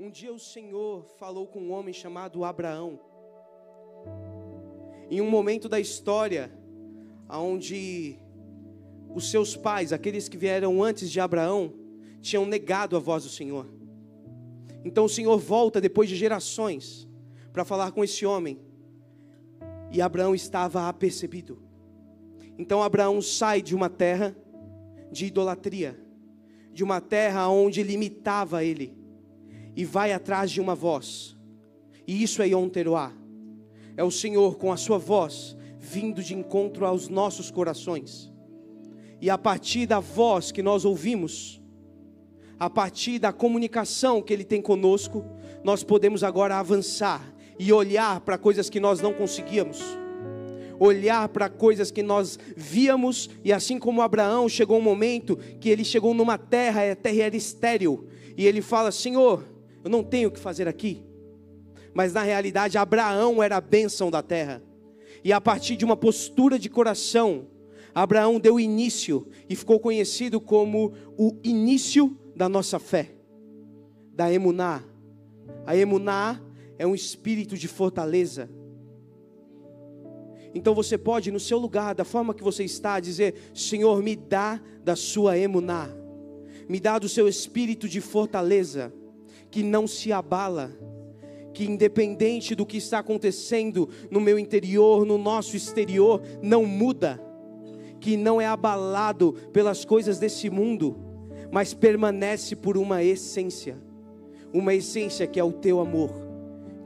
Um dia o Senhor falou com um homem chamado Abraão. Em um momento da história, onde os seus pais, aqueles que vieram antes de Abraão, tinham negado a voz do Senhor. Então o Senhor volta depois de gerações para falar com esse homem. E Abraão estava apercebido. Então Abraão sai de uma terra de idolatria, de uma terra onde limitava ele, e vai atrás de uma voz. E isso é Yom Teruah. É o Senhor com a sua voz vindo de encontro aos nossos corações. E a partir da voz que nós ouvimos, a partir da comunicação que Ele tem conosco, nós podemos agora avançar e olhar para coisas que nós não conseguíamos, olhar para coisas que nós víamos, e assim como Abraão chegou um momento que ele chegou numa terra, a terra era estéril, e ele fala: Senhor, eu não tenho o que fazer aqui. Mas na realidade, Abraão era a bênção da terra, e a partir de uma postura de coração, Abraão deu início e ficou conhecido como o início da nossa fé, da emuná. A emuná é um espírito de fortaleza. Então você pode, no seu lugar, da forma que você está, dizer: Senhor, me dá da sua emuná, me dá do seu espírito de fortaleza, que não se abala, que independente do que está acontecendo no meu interior, no nosso exterior, não muda, que não é abalado pelas coisas desse mundo, mas permanece por uma essência, uma essência que é o teu amor,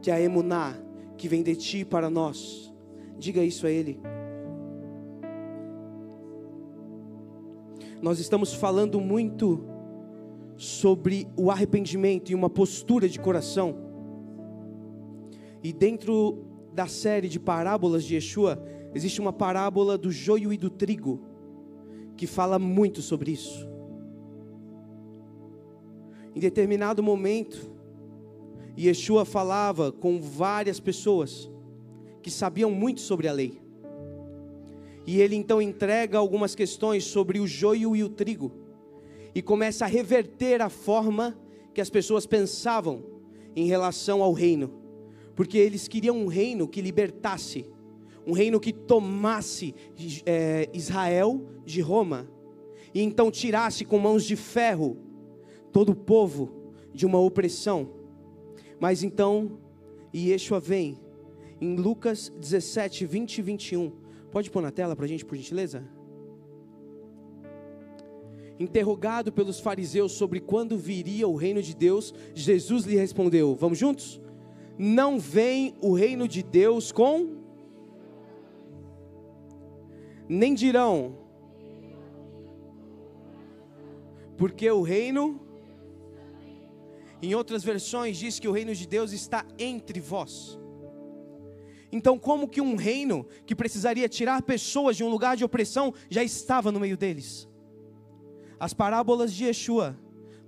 que é a emuná, que vem de ti para nós. Diga isso a Ele. Nós estamos falando muito sobre o arrependimento e uma postura de coração. E dentro da série de parábolas de Yeshua, existe uma parábola do joio e do trigo, que fala muito sobre isso. Em determinado momento, Yeshua falava com várias pessoas que sabiam muito sobre a lei. E ele então entrega algumas questões sobre o joio e o trigo e começa a reverter a forma que as pessoas pensavam em relação ao reino, porque eles queriam um reino que libertasse, um reino que tomasse é, Israel de Roma e então tirasse com mãos de ferro todo o povo de uma opressão. Mas então Yeshua vem em Lucas 17, 20 e 21. Pode pôr na tela para a gente, por gentileza? Interrogado pelos fariseus sobre quando viria o reino de Deus, Jesus lhe respondeu: Vamos juntos? Não vem o reino de Deus com. Nem dirão, porque o reino. Em outras versões diz que o reino de Deus está entre vós. Então, como que um reino que precisaria tirar pessoas de um lugar de opressão já estava no meio deles? As parábolas de Yeshua,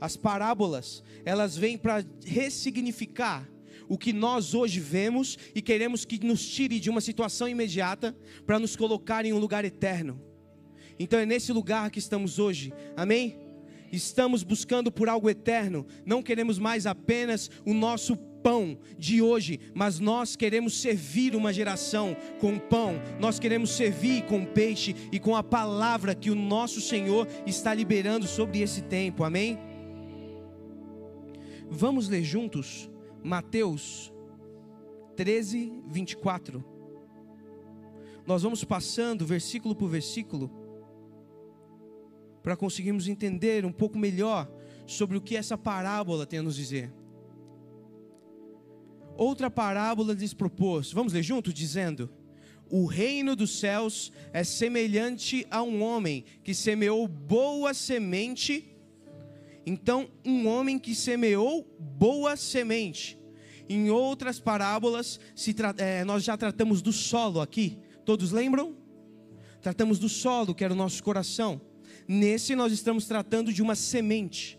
as parábolas, elas vêm para ressignificar o que nós hoje vemos e queremos que nos tire de uma situação imediata para nos colocar em um lugar eterno. Então é nesse lugar que estamos hoje. Amém? estamos buscando por algo eterno, não queremos mais apenas o nosso pão de hoje, mas nós queremos servir uma geração com pão, nós queremos servir com peixe e com a palavra que o nosso Senhor está liberando sobre esse tempo, amém? Vamos ler juntos Mateus 13, 24. Nós vamos passando versículo por versículo para conseguirmos entender um pouco melhor sobre o que essa parábola tem a nos dizer. Outra parábola lhes propôs, vamos ler juntos, dizendo: O reino dos céus é semelhante a um homem que semeou boa semente. Então, um homem que semeou boa semente. Em outras parábolas, é, nós já tratamos do solo aqui, todos lembram? Tratamos do solo, que era o nosso coração. Nesse nós estamos tratando de uma semente.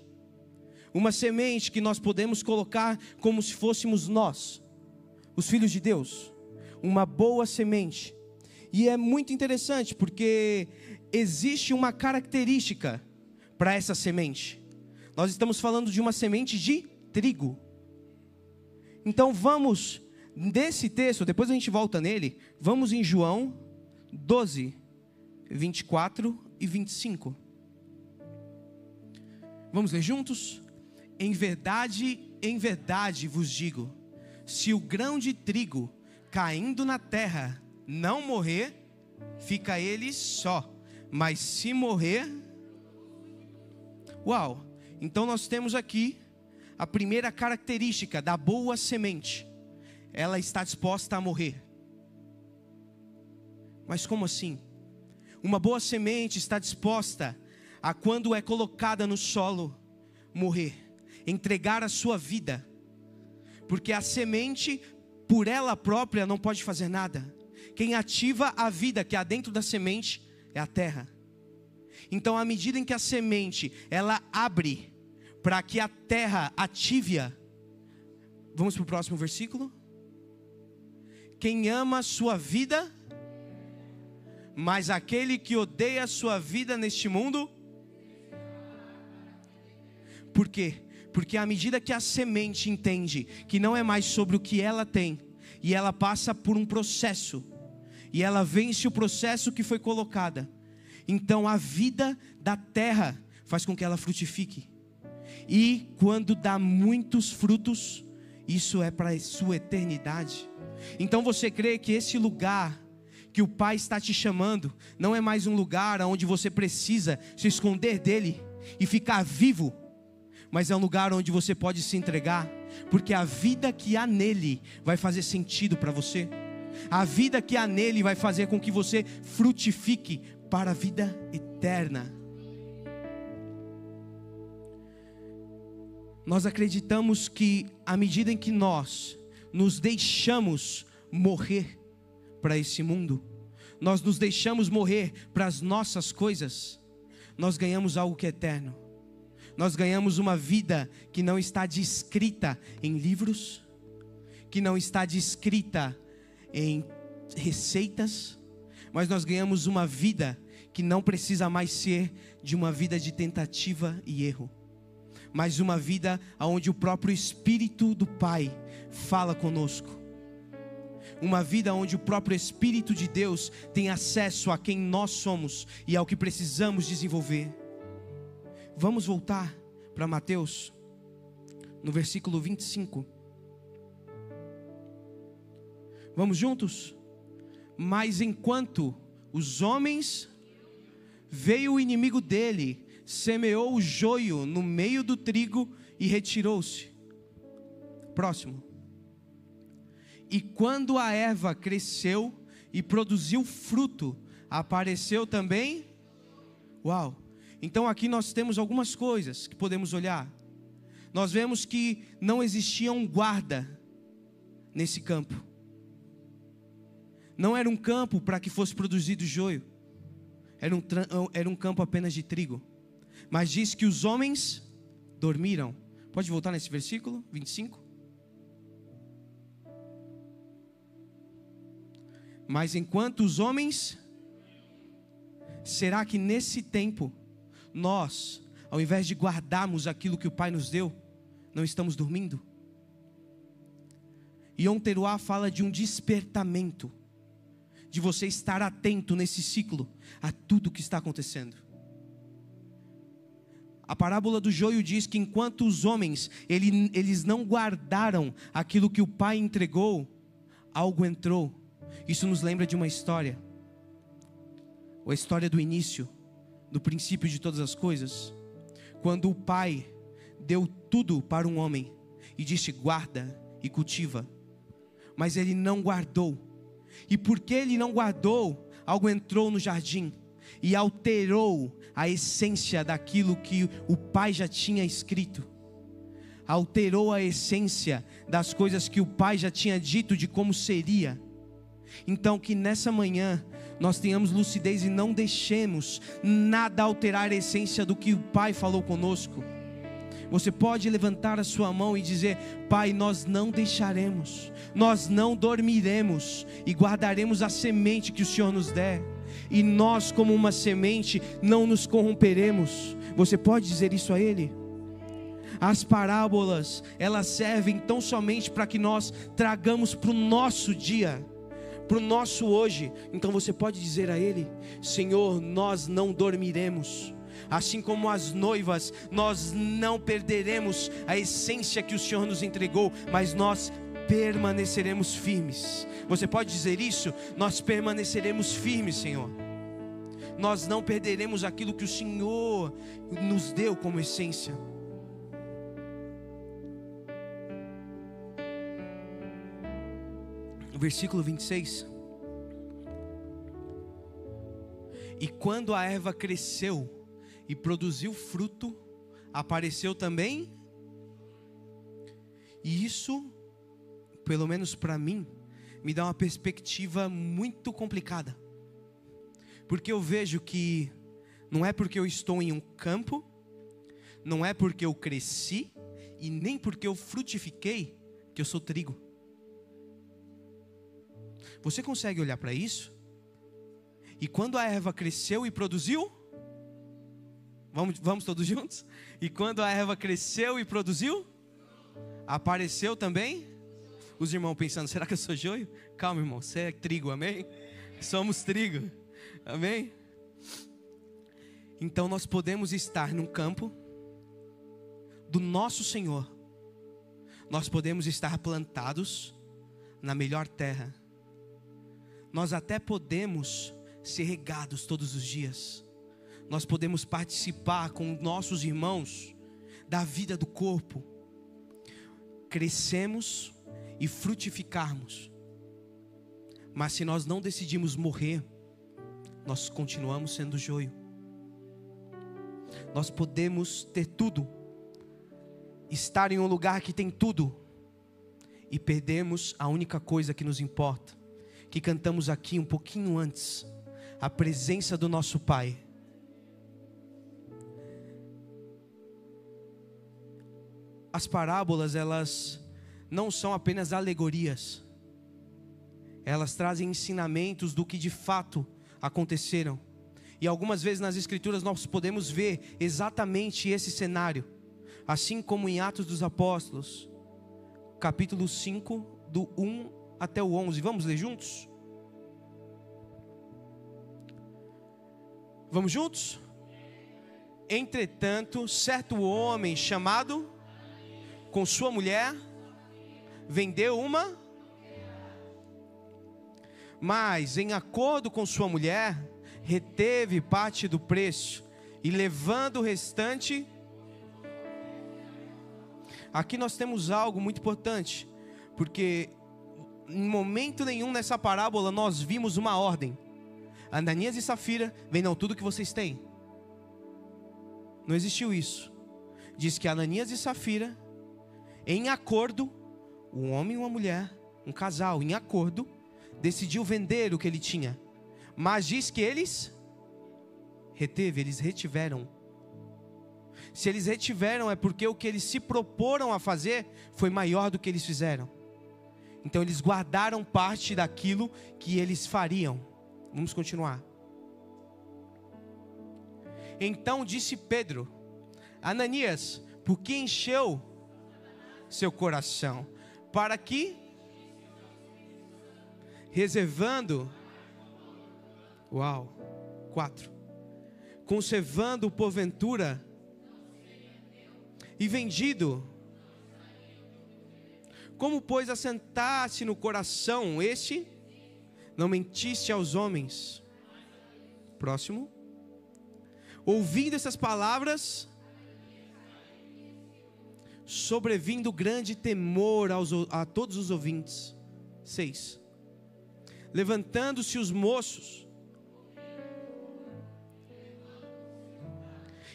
Uma semente que nós podemos colocar como se fôssemos nós, os filhos de Deus. Uma boa semente. E é muito interessante porque existe uma característica para essa semente. Nós estamos falando de uma semente de trigo. Então vamos, nesse texto, depois a gente volta nele, vamos em João 12, 24 e 25. Vamos ler juntos? Em verdade, em verdade vos digo: se o grão de trigo caindo na terra não morrer, fica ele só, mas se morrer. Uau! Então nós temos aqui a primeira característica da boa semente: ela está disposta a morrer. Mas como assim? Uma boa semente está disposta a, quando é colocada no solo, morrer, entregar a sua vida, porque a semente, por ela própria, não pode fazer nada. Quem ativa a vida que há dentro da semente é a terra. Então, à medida em que a semente ela abre para que a terra ative-a, vamos para o próximo versículo. Quem ama a sua vida mas aquele que odeia a sua vida neste mundo. Por quê? Porque à medida que a semente entende que não é mais sobre o que ela tem, e ela passa por um processo, e ela vence o processo que foi colocada, então a vida da terra faz com que ela frutifique. E quando dá muitos frutos, isso é para a sua eternidade. Então você crê que esse lugar que o Pai está te chamando não é mais um lugar onde você precisa se esconder dele e ficar vivo, mas é um lugar onde você pode se entregar, porque a vida que há nele vai fazer sentido para você. A vida que há nele vai fazer com que você frutifique para a vida eterna. Nós acreditamos que à medida em que nós nos deixamos morrer para esse mundo, nós nos deixamos morrer para as nossas coisas, nós ganhamos algo que é eterno. Nós ganhamos uma vida que não está descrita em livros, que não está descrita em receitas, mas nós ganhamos uma vida que não precisa mais ser de uma vida de tentativa e erro, mas uma vida onde o próprio Espírito do Pai fala conosco uma vida onde o próprio Espírito de Deus tem acesso a quem nós somos e ao que precisamos desenvolver. Vamos voltar para Mateus, no versículo 25. Vamos juntos? Mas enquanto os homens veio o inimigo dele, semeou o joio no meio do trigo e retirou-se. Próximo. E quando a erva cresceu e produziu fruto, apareceu também. Uau! Então aqui nós temos algumas coisas que podemos olhar. Nós vemos que não existia um guarda nesse campo. Não era um campo para que fosse produzido joio. Era um, era um campo apenas de trigo. Mas diz que os homens dormiram. Pode voltar nesse versículo 25? Mas enquanto os homens, será que nesse tempo, nós, ao invés de guardarmos aquilo que o Pai nos deu, não estamos dormindo? Yom Teruá fala de um despertamento, de você estar atento nesse ciclo a tudo que está acontecendo. A parábola do joio diz que enquanto os homens ele, eles não guardaram aquilo que o pai entregou, algo entrou isso nos lembra de uma história, a história do início, do princípio de todas as coisas, quando o pai deu tudo para um homem e disse: guarda e cultiva, mas ele não guardou, e porque ele não guardou, algo entrou no jardim e alterou a essência daquilo que o pai já tinha escrito. Alterou a essência das coisas que o pai já tinha dito de como seria. Então, que nessa manhã nós tenhamos lucidez e não deixemos nada alterar a essência do que o Pai falou conosco. Você pode levantar a sua mão e dizer: Pai, nós não deixaremos, nós não dormiremos e guardaremos a semente que o Senhor nos der, e nós, como uma semente, não nos corromperemos. Você pode dizer isso a Ele? As parábolas, elas servem tão somente para que nós tragamos para o nosso dia, para o nosso hoje. Então você pode dizer a Ele: Senhor, nós não dormiremos. Assim como as noivas, nós não perderemos a essência que o Senhor nos entregou, mas nós permaneceremos firmes. Você pode dizer isso? Nós permaneceremos firmes, Senhor. Nós não perderemos aquilo que o Senhor nos deu como essência. Versículo 26. E quando a erva cresceu e produziu fruto, apareceu também. E isso pelo menos para mim, me dá uma perspectiva muito complicada. Porque eu vejo que não é porque eu estou em um campo, não é porque eu cresci e nem porque eu frutifiquei que eu sou trigo. Você consegue olhar para isso? E quando a erva cresceu e produziu? Vamos, vamos todos juntos? E quando a erva cresceu e produziu? Apareceu também? Os irmãos pensando: será que eu sou joio? Calma, irmão, você é trigo, amém? Somos trigo, amém? Então nós podemos estar num campo do nosso Senhor, nós podemos estar plantados na melhor terra, nós até podemos ser regados todos os dias, nós podemos participar com nossos irmãos da vida do corpo, crescemos e frutificarmos. Mas se nós não decidimos morrer, nós continuamos sendo joio. Nós podemos ter tudo, estar em um lugar que tem tudo, e perdemos a única coisa que nos importa, que cantamos aqui um pouquinho antes, a presença do nosso Pai. As parábolas, elas não são apenas alegorias, elas trazem ensinamentos do que de fato aconteceram. E algumas vezes nas Escrituras nós podemos ver exatamente esse cenário, assim como em Atos dos Apóstolos, capítulo 5, do 1 até o 11. Vamos ler juntos? Vamos juntos? Entretanto, certo homem chamado, com sua mulher, vendeu uma, mas em acordo com sua mulher, reteve parte do preço e levando o restante. Aqui nós temos algo muito importante, porque em momento nenhum nessa parábola nós vimos uma ordem. Ananias e Safira, vendam tudo que vocês têm. Não existiu isso. Diz que Ananias e Safira, em acordo, um homem e uma mulher, um casal em acordo, decidiu vender o que ele tinha. Mas diz que eles reteve, eles retiveram. Se eles retiveram é porque o que eles se proporam a fazer foi maior do que eles fizeram. Então eles guardaram parte daquilo que eles fariam. Vamos continuar. Então disse Pedro: Ananias, por que encheu seu coração? para que reservando Uau. Quatro. Conservando porventura e vendido. Como pois assentaste no coração este, não mentiste aos homens. Próximo. Ouvindo essas palavras, sobrevindo grande temor aos, a todos os ouvintes. 6. Levantando-se os moços.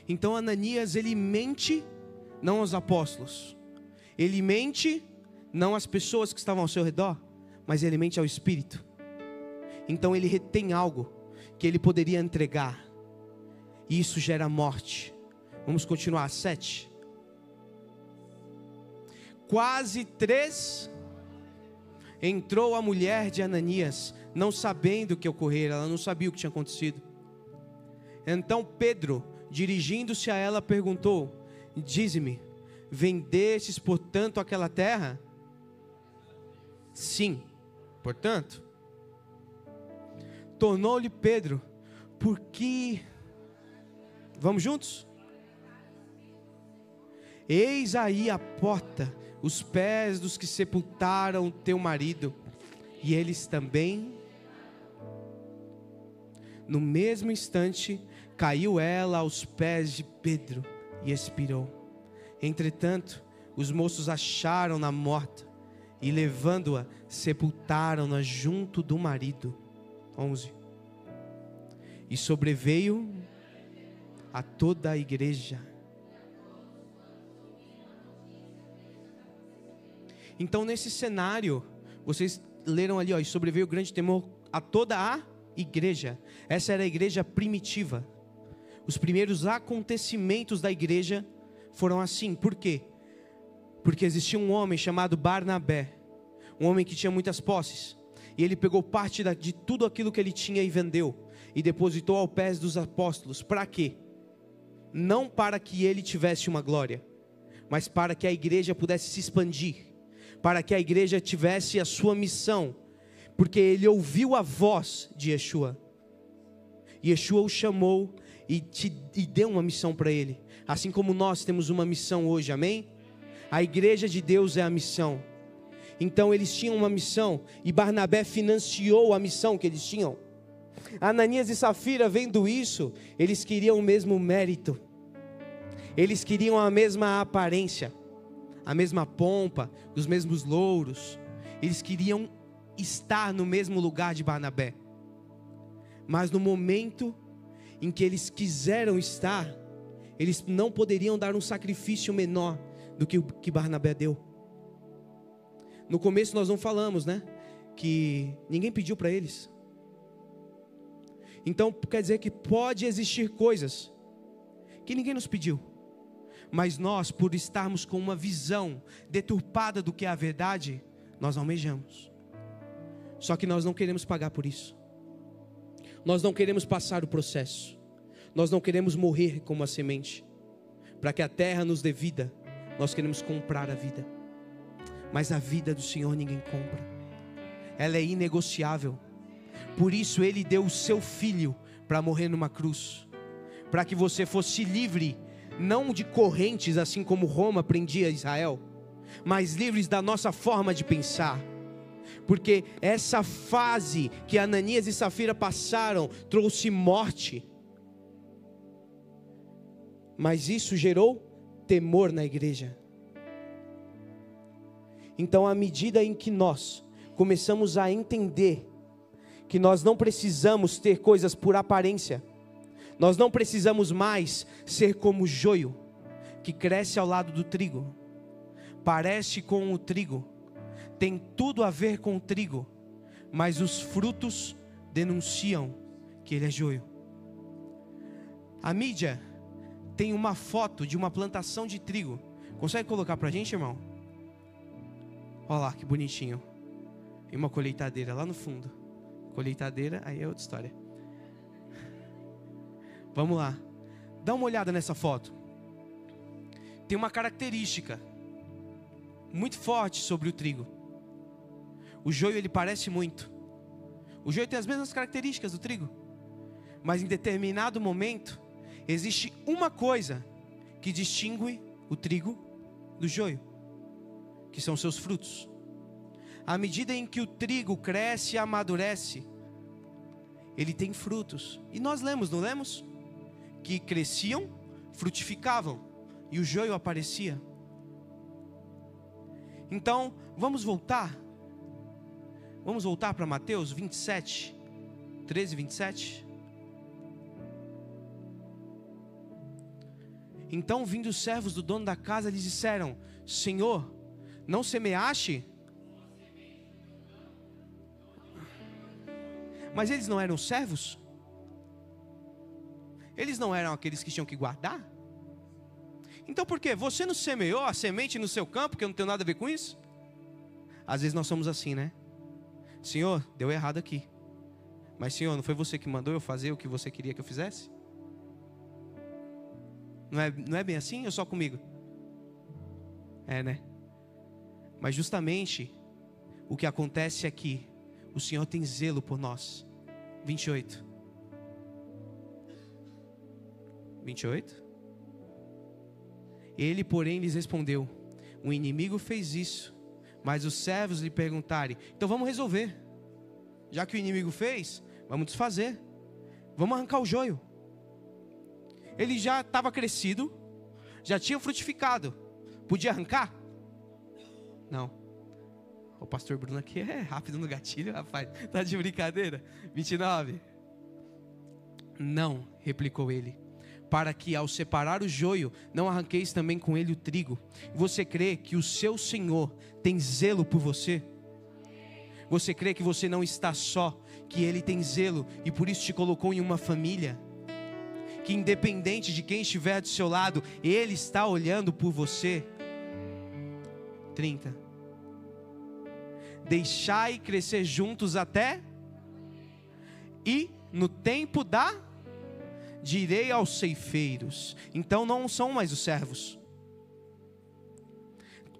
Então Ananias ele mente não aos apóstolos. Ele mente não às pessoas que estavam ao seu redor, mas ele mente ao espírito. Então ele retém algo que ele poderia entregar. E isso gera morte. Vamos continuar. 7 quase três, entrou a mulher de Ananias, não sabendo o que ocorrera, ela não sabia o que tinha acontecido. Então Pedro, dirigindo-se a ela, perguntou: Dize-me, vendestes, portanto, aquela terra? Sim, portanto. Tornou-lhe Pedro, porque. Vamos juntos? Eis aí a porta, os pés dos que sepultaram teu marido, e eles também. No mesmo instante, caiu ela aos pés de Pedro e expirou. Entretanto, os moços acharam-na morta e, levando-a, sepultaram-na junto do marido. 11. E sobreveio a toda a igreja. Então, nesse cenário, vocês leram ali, ó, e sobreveio grande temor a toda a igreja. Essa era a igreja primitiva. Os primeiros acontecimentos da igreja foram assim. Por quê? Porque existia um homem chamado Barnabé, um homem que tinha muitas posses, e ele pegou parte de tudo aquilo que ele tinha e vendeu, e depositou ao pés dos apóstolos. Para quê? Não para que ele tivesse uma glória, mas para que a igreja pudesse se expandir, para que a igreja tivesse a sua missão, porque ele ouviu a voz de Yeshua. Yeshua o chamou e, te, e deu uma missão para ele. Assim como nós temos uma missão hoje, amém? A igreja de Deus é a missão. Então eles tinham uma missão e Barnabé financiou a missão que eles tinham. Ananias e Safira, vendo isso, eles queriam o mesmo mérito, eles queriam a mesma aparência, a mesma pompa, os mesmos louros, eles queriam estar no mesmo lugar de Barnabé. Mas no momento em que eles quiseram estar, eles não poderiam dar um sacrifício menor do que o que Barnabé deu. No começo nós não falamos, né? Que ninguém pediu para eles. Então quer dizer que pode existir coisas que ninguém nos pediu. Mas nós, por estarmos com uma visão deturpada do que é a verdade, nós almejamos. Só que nós não queremos pagar por isso. Nós não queremos passar o processo. Nós não queremos morrer como a semente. Para que a terra nos dê vida, nós queremos comprar a vida. Mas a vida do Senhor ninguém compra. Ela é inegociável. Por isso ele deu o seu filho para morrer numa cruz, para que você fosse livre não de correntes assim como Roma prendia Israel, mas livres da nossa forma de pensar porque essa fase que Ananias e Safira passaram trouxe morte. Mas isso gerou temor na igreja. Então, à medida em que nós começamos a entender que nós não precisamos ter coisas por aparência, nós não precisamos mais ser como o joio que cresce ao lado do trigo, parece com o trigo, tem tudo a ver com o trigo, mas os frutos denunciam que ele é joio. A mídia tem uma foto de uma plantação de trigo. Consegue colocar para a gente, irmão? Olha lá que bonitinho. E uma colheitadeira lá no fundo. Colheitadeira, aí é outra história. Vamos lá. Dá uma olhada nessa foto. Tem uma característica muito forte sobre o trigo. O joio ele parece muito. O joio tem as mesmas características do trigo. Mas em determinado momento, existe uma coisa que distingue o trigo do joio, que são seus frutos. À medida em que o trigo cresce e amadurece, ele tem frutos. E nós lemos, não lemos? Que cresciam, frutificavam, e o joio aparecia. Então, vamos voltar Vamos voltar para Mateus 27, 13 e 27. Então, vindo os servos do dono da casa, lhes disseram: Senhor, não semeaste? Mas eles não eram servos? Eles não eram aqueles que tinham que guardar? Então por quê? Você não semeou a semente no seu campo, que eu não tenho nada a ver com isso? Às vezes nós somos assim, né? Senhor, deu errado aqui. Mas, Senhor, não foi você que mandou eu fazer o que você queria que eu fizesse? Não é, não é bem assim ou só comigo? É, né? Mas justamente o que acontece é que o Senhor tem zelo por nós. 28. 28. Ele, porém, lhes respondeu: O inimigo fez isso, mas os servos lhe perguntarem: Então vamos resolver. Já que o inimigo fez, vamos desfazer. Vamos arrancar o joio. Ele já estava crescido, já tinha frutificado. Podia arrancar? Não. O pastor Bruno aqui é rápido no gatilho, rapaz. Tá de brincadeira? 29. Não, replicou ele. Para que ao separar o joio, não arranqueis também com ele o trigo. Você crê que o seu Senhor tem zelo por você? Você crê que você não está só, que ele tem zelo e por isso te colocou em uma família? Que independente de quem estiver do seu lado, ele está olhando por você? 30 deixai crescer juntos até e no tempo da direi aos ceifeiros. Então não são mais os servos.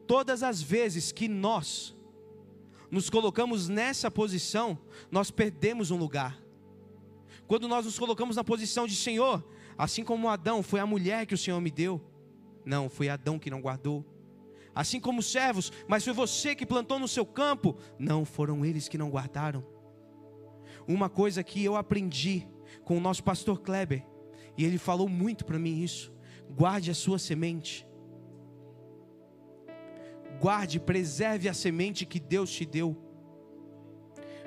Todas as vezes que nós nos colocamos nessa posição, nós perdemos um lugar. Quando nós nos colocamos na posição de Senhor, assim como Adão, foi a mulher que o Senhor me deu. Não, foi Adão que não guardou assim como servos, mas foi você que plantou no seu campo. Não, foram eles que não guardaram. Uma coisa que eu aprendi com o nosso pastor Kleber, e ele falou muito para mim isso: guarde a sua semente. Guarde, preserve a semente que Deus te deu.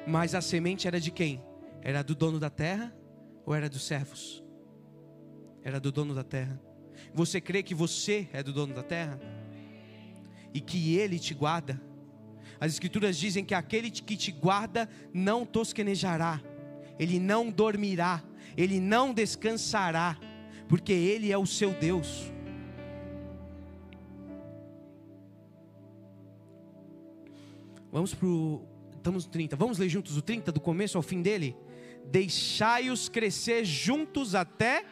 Mas a semente era de quem? Era do dono da terra ou era dos servos? Era do dono da terra. Você crê que você é do dono da terra? e que Ele te guarda. As Escrituras dizem que aquele que te guarda não tosquenejará, ele não dormirá, ele não descansará, porque Ele é o seu Deus. Vamos para o. Estamos no 30. Vamos ler juntos o 30 do começo ao fim dele? Deixai-os crescer juntos até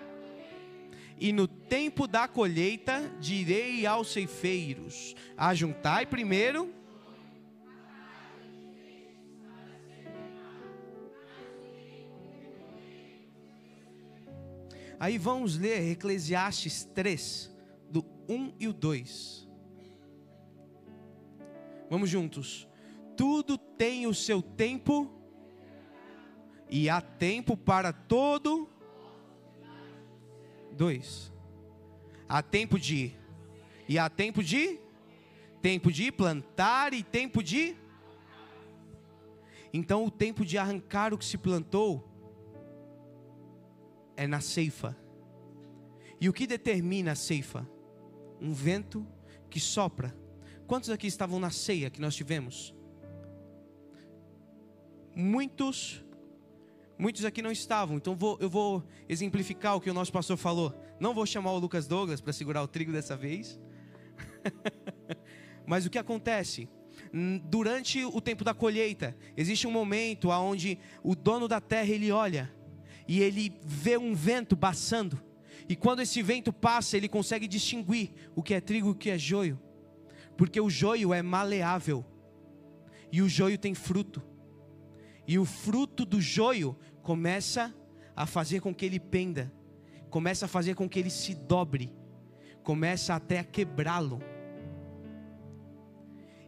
e no tempo da colheita direi aos ceifeiros: ajuntai primeiro. Aí vamos ler Eclesiastes 3, do 1 e o 2. Vamos juntos. Tudo tem o seu tempo, e há tempo para todo 2. Há tempo de e há tempo de tempo de plantar e tempo de Então o tempo de arrancar o que se plantou é na ceifa. E o que determina a ceifa? Um vento que sopra. Quantos aqui estavam na ceia que nós tivemos? Muitos Muitos aqui não estavam, então vou, eu vou exemplificar o que o nosso pastor falou. Não vou chamar o Lucas Douglas para segurar o trigo dessa vez. Mas o que acontece? Durante o tempo da colheita, existe um momento onde o dono da terra ele olha e ele vê um vento passando. E quando esse vento passa, ele consegue distinguir o que é trigo e o que é joio. Porque o joio é maleável e o joio tem fruto. E o fruto do joio começa a fazer com que ele penda, começa a fazer com que ele se dobre, começa até a quebrá-lo.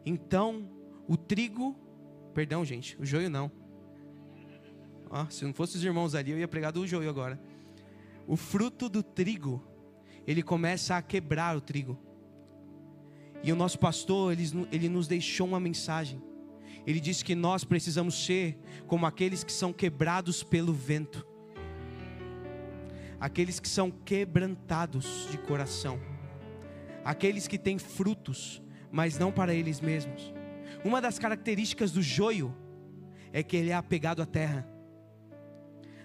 Então, o trigo, perdão, gente, o joio não. Ah, se não fosse os irmãos ali, eu ia pregar do joio agora. O fruto do trigo, ele começa a quebrar o trigo. E o nosso pastor, ele, ele nos deixou uma mensagem. Ele disse que nós precisamos ser como aqueles que são quebrados pelo vento, aqueles que são quebrantados de coração, aqueles que têm frutos, mas não para eles mesmos. Uma das características do joio é que ele é apegado à terra.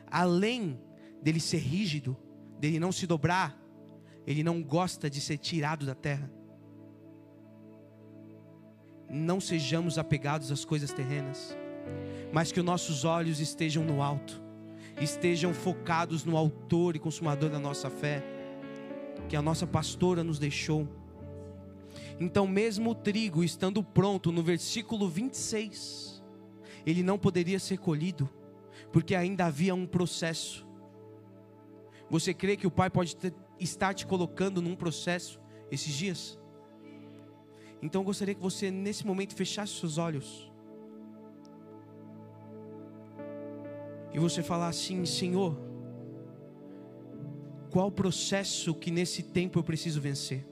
Além dele ser rígido, dele não se dobrar, ele não gosta de ser tirado da terra não sejamos apegados às coisas terrenas, mas que os nossos olhos estejam no alto, estejam focados no Autor e Consumador da nossa fé, que a nossa pastora nos deixou. Então, mesmo o trigo estando pronto, no versículo 26, ele não poderia ser colhido, porque ainda havia um processo. Você crê que o Pai pode ter, estar te colocando num processo esses dias? Então eu gostaria que você, nesse momento, fechasse seus olhos. E você falar assim: Senhor, qual processo que nesse tempo eu preciso vencer?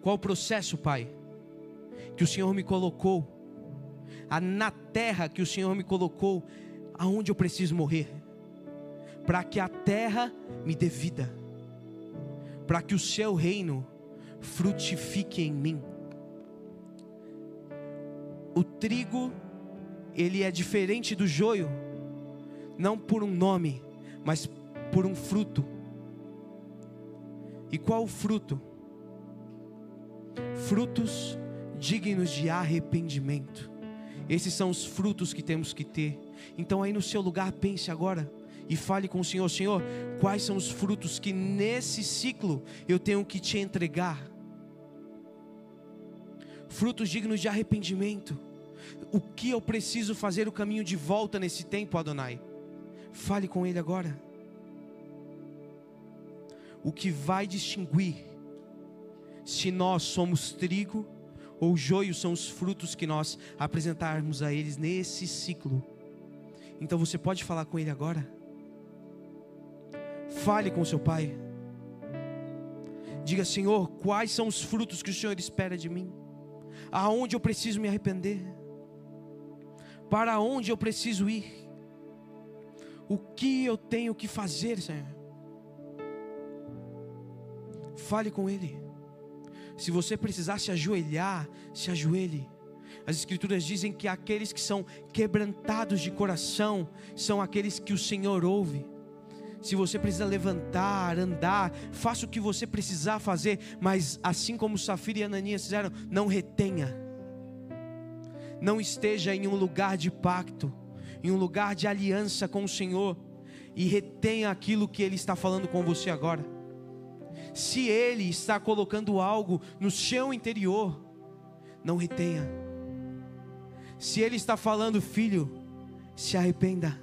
Qual o processo, Pai, que o Senhor me colocou, na terra que o Senhor me colocou, aonde eu preciso morrer, para que a terra me dê vida, para que o seu reino frutifique em mim. O trigo, ele é diferente do joio, não por um nome, mas por um fruto. E qual o fruto? frutos dignos de arrependimento. Esses são os frutos que temos que ter. Então, aí no seu lugar, pense agora e fale com o Senhor: Senhor, quais são os frutos que nesse ciclo eu tenho que te entregar? Frutos dignos de arrependimento. O que eu preciso fazer o caminho de volta nesse tempo, Adonai? Fale com Ele agora. O que vai distinguir se nós somos trigo ou joio são os frutos que nós apresentarmos a eles nesse ciclo. Então você pode falar com ele agora. Fale com seu pai. Diga, Senhor, quais são os frutos que o Senhor espera de mim? Aonde eu preciso me arrepender? Para onde eu preciso ir? O que eu tenho que fazer, Senhor? Fale com Ele. Se você precisar se ajoelhar, se ajoelhe. As Escrituras dizem que aqueles que são quebrantados de coração são aqueles que o Senhor ouve. Se você precisa levantar, andar, faça o que você precisar fazer, mas assim como Safira e Ananias fizeram, não retenha. Não esteja em um lugar de pacto, em um lugar de aliança com o Senhor e retenha aquilo que Ele está falando com você agora se Ele está colocando algo no seu interior, não retenha. Se Ele está falando, filho, se arrependa,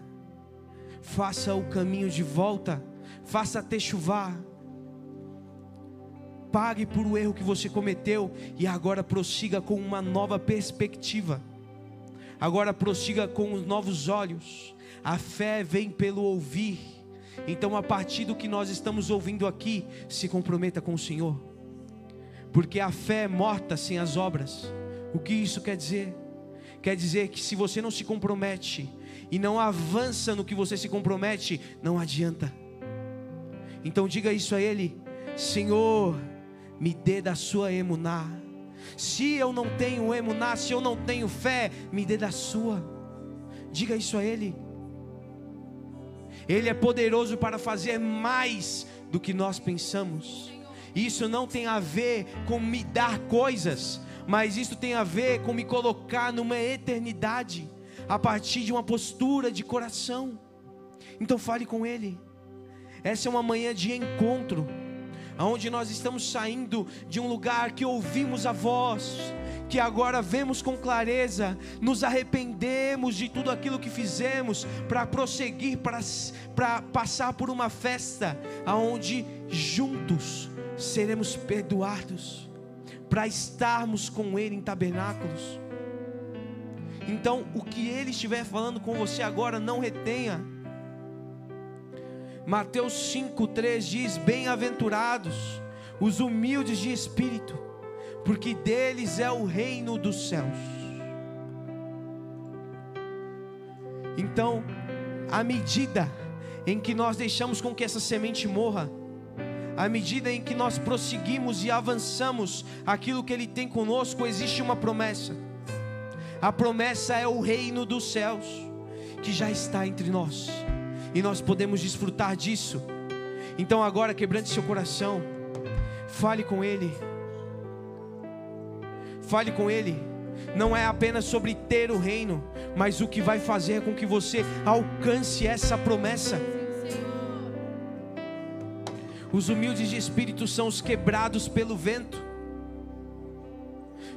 faça o caminho de volta, faça até chuvar, pague por o erro que você cometeu e agora prossiga com uma nova perspectiva. Agora prossiga com os novos olhos. A fé vem pelo ouvir então, a partir do que nós estamos ouvindo aqui, se comprometa com o Senhor, porque a fé é morta sem as obras. O que isso quer dizer? Quer dizer que se você não se compromete e não avança no que você se compromete, não adianta. Então, diga isso a Ele: Senhor, me dê da sua emuná. Se eu não tenho emuná, se eu não tenho fé, me dê da sua. Diga isso a Ele. Ele é poderoso para fazer mais do que nós pensamos. Isso não tem a ver com me dar coisas, mas isso tem a ver com me colocar numa eternidade a partir de uma postura de coração. Então fale com Ele. Essa é uma manhã de encontro, onde nós estamos saindo de um lugar que ouvimos a voz, que agora vemos com clareza, nos arrependemos de tudo aquilo que fizemos para prosseguir, para passar por uma festa aonde juntos seremos perdoados, para estarmos com Ele em tabernáculos. Então, o que Ele estiver falando com você agora, não retenha. Mateus 5,3 diz: Bem-aventurados os humildes de espírito, porque deles é o reino dos céus. Então, à medida em que nós deixamos com que essa semente morra, à medida em que nós prosseguimos e avançamos aquilo que Ele tem conosco, existe uma promessa. A promessa é o reino dos céus, que já está entre nós, e nós podemos desfrutar disso. Então, agora, quebrante seu coração, fale com Ele Fale com Ele. Não é apenas sobre ter o reino, mas o que vai fazer com que você alcance essa promessa. Os humildes de espírito são os quebrados pelo vento.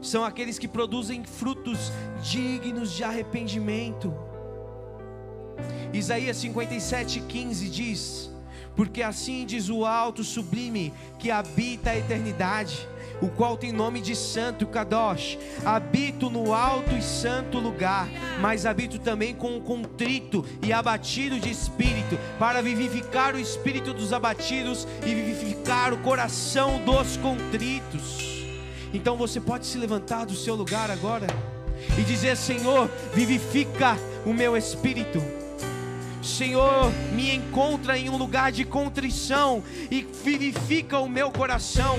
São aqueles que produzem frutos dignos de arrependimento. Isaías 57:15 diz: Porque assim diz o alto sublime que habita a eternidade o qual tem nome de Santo Kadosh. Habito no alto e santo lugar, mas habito também com o contrito e abatido de espírito, para vivificar o espírito dos abatidos e vivificar o coração dos contritos. Então você pode se levantar do seu lugar agora e dizer: Senhor, vivifica o meu espírito. Senhor, me encontra em um lugar de contrição e vivifica o meu coração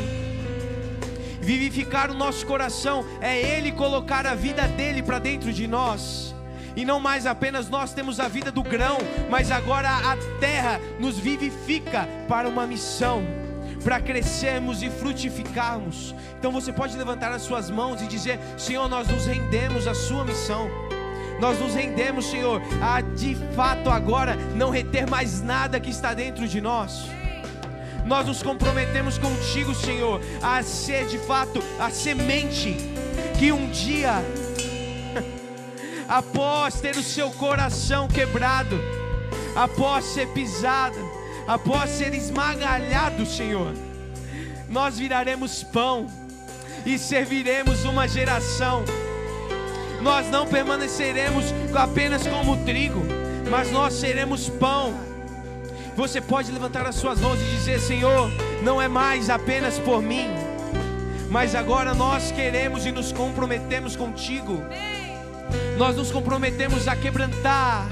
vivificar o nosso coração, é Ele colocar a vida dele para dentro de nós. E não mais apenas nós temos a vida do grão, mas agora a terra nos vivifica para uma missão, para crescermos e frutificarmos. Então você pode levantar as suas mãos e dizer: Senhor, nós nos rendemos à Sua missão. Nós nos rendemos, Senhor, a de fato agora não reter mais nada que está dentro de nós nós nos comprometemos contigo, Senhor, a ser de fato a semente que um dia, após ter o seu coração quebrado, após ser pisado, após ser esmagalhado, Senhor, nós viraremos pão e serviremos uma geração. Nós não permaneceremos apenas como trigo, mas nós seremos pão você pode levantar as suas mãos e dizer: Senhor, não é mais apenas por mim, mas agora nós queremos e nos comprometemos contigo. Nós nos comprometemos a quebrantar,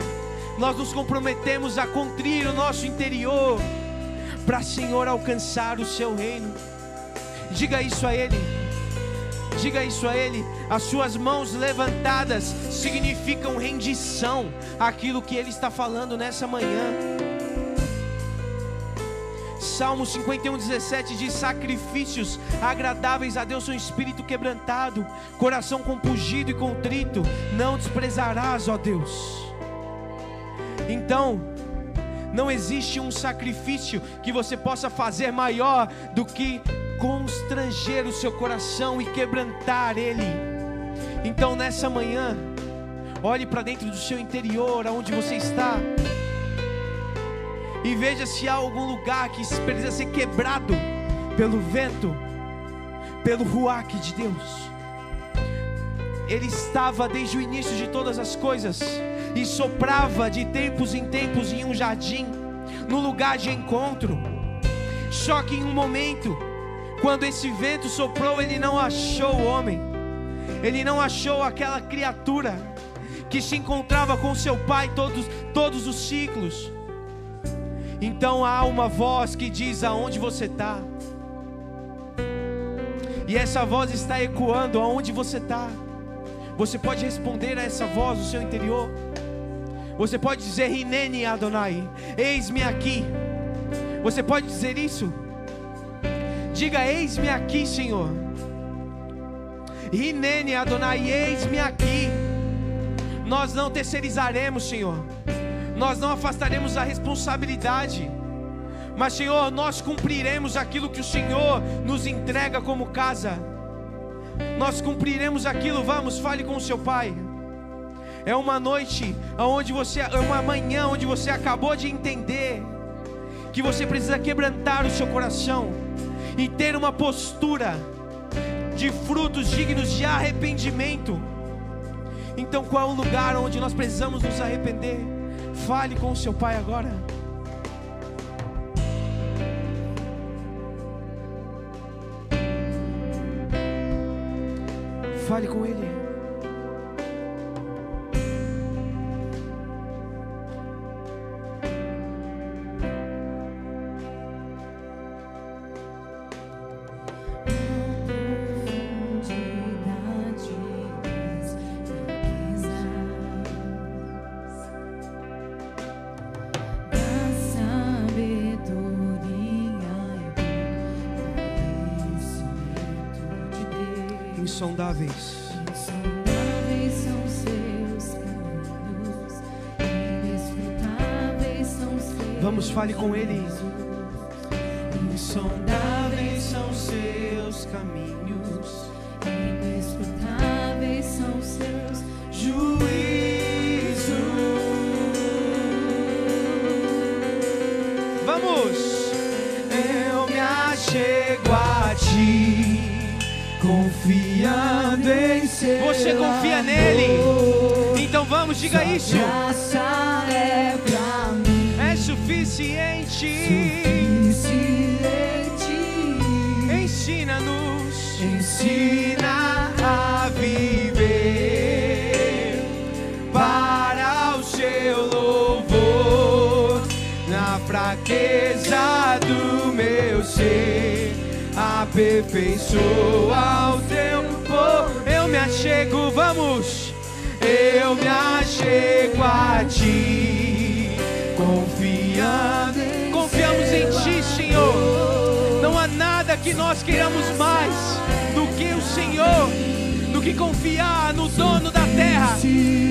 nós nos comprometemos a contrir o nosso interior, para Senhor alcançar o seu reino. Diga isso a Ele. Diga isso a Ele. As suas mãos levantadas significam rendição àquilo que Ele está falando nessa manhã. Salmo 51, 17 diz: Sacrifícios agradáveis a Deus são espírito quebrantado, coração compungido e contrito, não desprezarás, ó Deus. Então, não existe um sacrifício que você possa fazer maior do que constranger o seu coração e quebrantar ele. Então, nessa manhã, olhe para dentro do seu interior, aonde você está e veja se há algum lugar que precisa ser quebrado pelo vento, pelo ruaque de Deus. Ele estava desde o início de todas as coisas e soprava de tempos em tempos em um jardim, no lugar de encontro. Só que em um momento, quando esse vento soprou, ele não achou o homem, ele não achou aquela criatura que se encontrava com seu pai todos, todos os ciclos. Então há uma voz que diz aonde você está. E essa voz está ecoando aonde você está. Você pode responder a essa voz no seu interior. Você pode dizer Rinene Adonai, eis-me aqui. Você pode dizer isso? Diga: Eis-me aqui, Senhor. Rinene Adonai, eis-me aqui. Nós não terceirizaremos, Senhor nós não afastaremos a responsabilidade, mas, Senhor, nós cumpriremos aquilo que o Senhor nos entrega como casa. Nós cumpriremos aquilo, vamos, fale com o seu pai. É uma noite onde você, é uma manhã onde você acabou de entender que você precisa quebrantar o seu coração e ter uma postura de frutos dignos de arrependimento. Então, qual é o lugar onde nós precisamos nos arrepender? Fale com o seu pai agora. Fale com ele. fale com Ele. Insondáveis são seus caminhos, inescrutáveis são seus juízos. Vamos! Eu me achego a ti, confiando em seu Você confia amor. nele? Então vamos, diga isso. Suficiente. suficiente. Ensina-nos. Ensina a viver para o seu louvor, na fraqueza do meu ser, aperfeiçoa o teu povo. Eu me achego, vamos, eu me achego a ti, que nós queiramos mais do que o Senhor, do que confiar no dono da terra,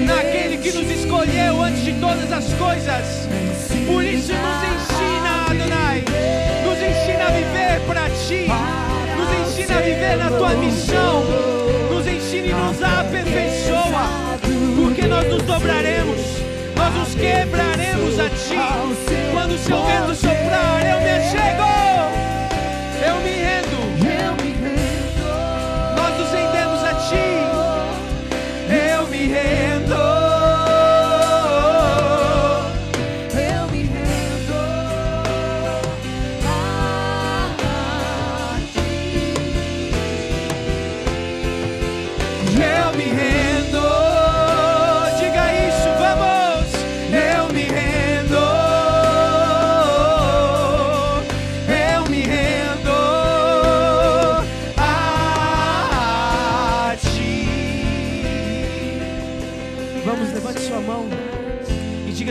naquele que nos escolheu antes de todas as coisas. Por isso nos ensina, Adonai, nos ensina a viver para ti, nos ensina a viver na tua missão, nos ensina e nos aperfeiçoa, porque nós nos dobraremos, nós nos quebraremos a ti. Quando o seu vento soprar, eu me achego. Eu me rendo,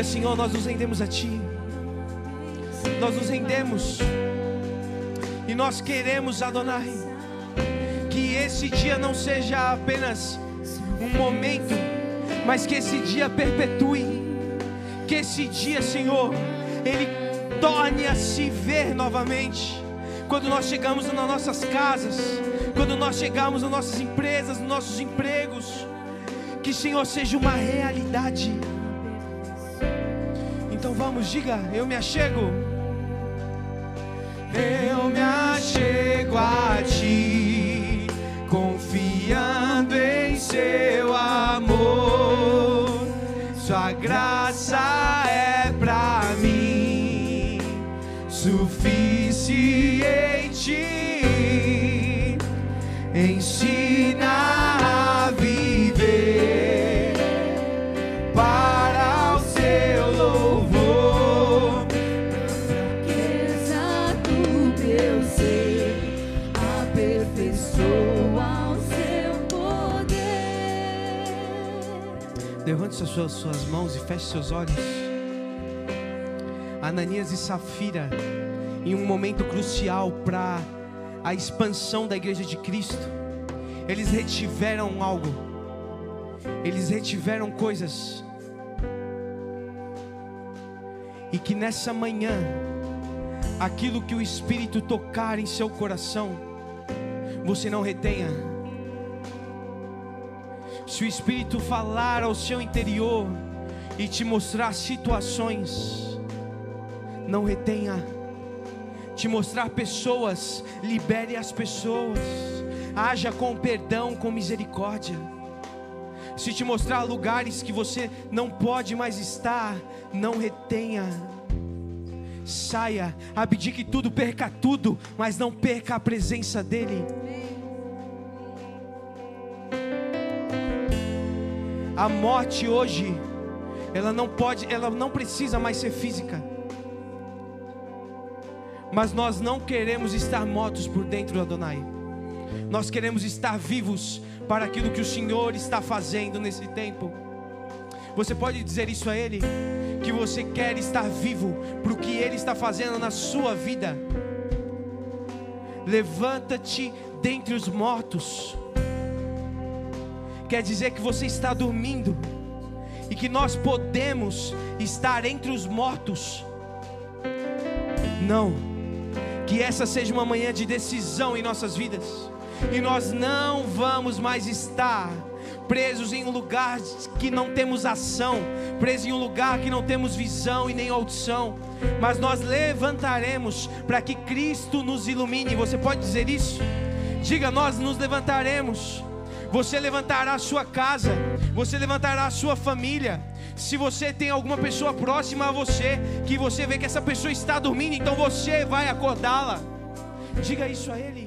Senhor, nós nos rendemos a ti. Nós nos rendemos. E nós queremos, Adonai, que esse dia não seja apenas um momento, mas que esse dia perpetue. Que esse dia, Senhor, ele torne a se ver novamente. Quando nós chegamos nas nossas casas, quando nós chegamos nas nossas empresas, nos nossos empregos, que Senhor seja uma realidade. Vamos, diga, eu me achego. Eu me achego a ti, confiando em seu amor. Sua graça é pra mim suficiente. Ensina as suas, suas mãos e feche seus olhos. Ananias e Safira, em um momento crucial para a expansão da igreja de Cristo, eles retiveram algo, eles retiveram coisas, e que nessa manhã, aquilo que o Espírito tocar em seu coração, você não retenha. Se o Espírito falar ao seu interior e te mostrar situações, não retenha. Te mostrar pessoas, libere as pessoas. Haja com perdão, com misericórdia. Se te mostrar lugares que você não pode mais estar, não retenha. Saia, abdique tudo, perca tudo, mas não perca a presença dEle. A morte hoje, ela não pode, ela não precisa mais ser física. Mas nós não queremos estar mortos por dentro, Adonai. Nós queremos estar vivos para aquilo que o Senhor está fazendo nesse tempo. Você pode dizer isso a Ele? Que você quer estar vivo para o que Ele está fazendo na sua vida. Levanta-te dentre os mortos. Quer dizer que você está dormindo e que nós podemos estar entre os mortos. Não, que essa seja uma manhã de decisão em nossas vidas e nós não vamos mais estar presos em um lugar que não temos ação, presos em um lugar que não temos visão e nem audição, mas nós levantaremos para que Cristo nos ilumine. Você pode dizer isso? Diga, nós nos levantaremos. Você levantará a sua casa, você levantará a sua família. Se você tem alguma pessoa próxima a você, que você vê que essa pessoa está dormindo, então você vai acordá-la. Diga isso a Ele.